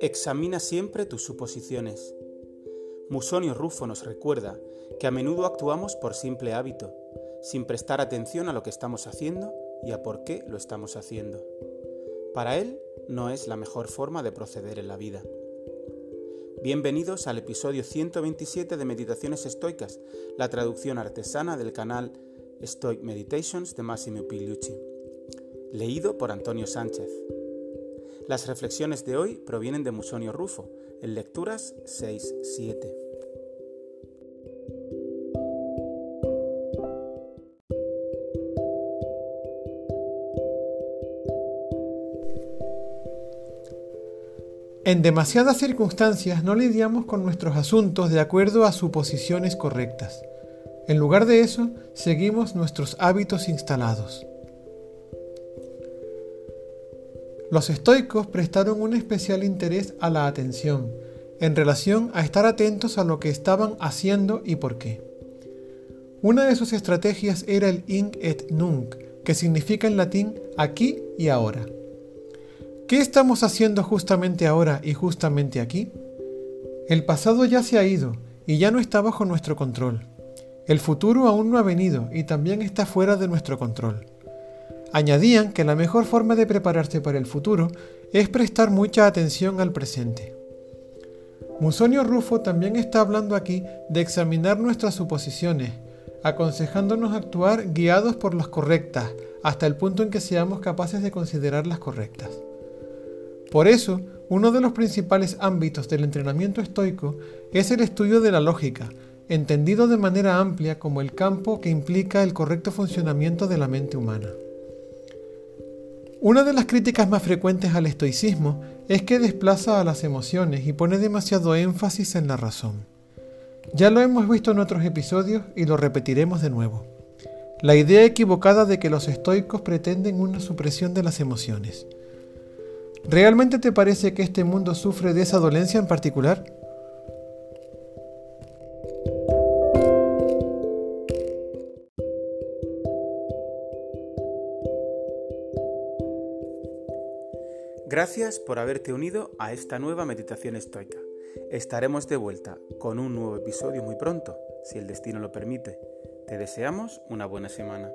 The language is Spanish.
Examina siempre tus suposiciones. Musonio Rufo nos recuerda que a menudo actuamos por simple hábito, sin prestar atención a lo que estamos haciendo y a por qué lo estamos haciendo. Para él no es la mejor forma de proceder en la vida. Bienvenidos al episodio 127 de Meditaciones Estoicas, la traducción artesana del canal Stoic Meditations de Massimo Pigliucci, leído por Antonio Sánchez. Las reflexiones de hoy provienen de Musonio Rufo, en Lecturas 6-7. En demasiadas circunstancias no lidiamos con nuestros asuntos de acuerdo a suposiciones correctas. En lugar de eso, seguimos nuestros hábitos instalados. Los estoicos prestaron un especial interés a la atención, en relación a estar atentos a lo que estaban haciendo y por qué. Una de sus estrategias era el inc et nunc, que significa en latín aquí y ahora. ¿Qué estamos haciendo justamente ahora y justamente aquí? El pasado ya se ha ido y ya no está bajo nuestro control. El futuro aún no ha venido y también está fuera de nuestro control. Añadían que la mejor forma de prepararse para el futuro es prestar mucha atención al presente. Musonio Rufo también está hablando aquí de examinar nuestras suposiciones, aconsejándonos actuar guiados por las correctas, hasta el punto en que seamos capaces de considerarlas correctas. Por eso, uno de los principales ámbitos del entrenamiento estoico es el estudio de la lógica, entendido de manera amplia como el campo que implica el correcto funcionamiento de la mente humana. Una de las críticas más frecuentes al estoicismo es que desplaza a las emociones y pone demasiado énfasis en la razón. Ya lo hemos visto en otros episodios y lo repetiremos de nuevo. La idea equivocada de que los estoicos pretenden una supresión de las emociones. ¿Realmente te parece que este mundo sufre de esa dolencia en particular? Gracias por haberte unido a esta nueva meditación estoica. Estaremos de vuelta con un nuevo episodio muy pronto, si el destino lo permite. Te deseamos una buena semana.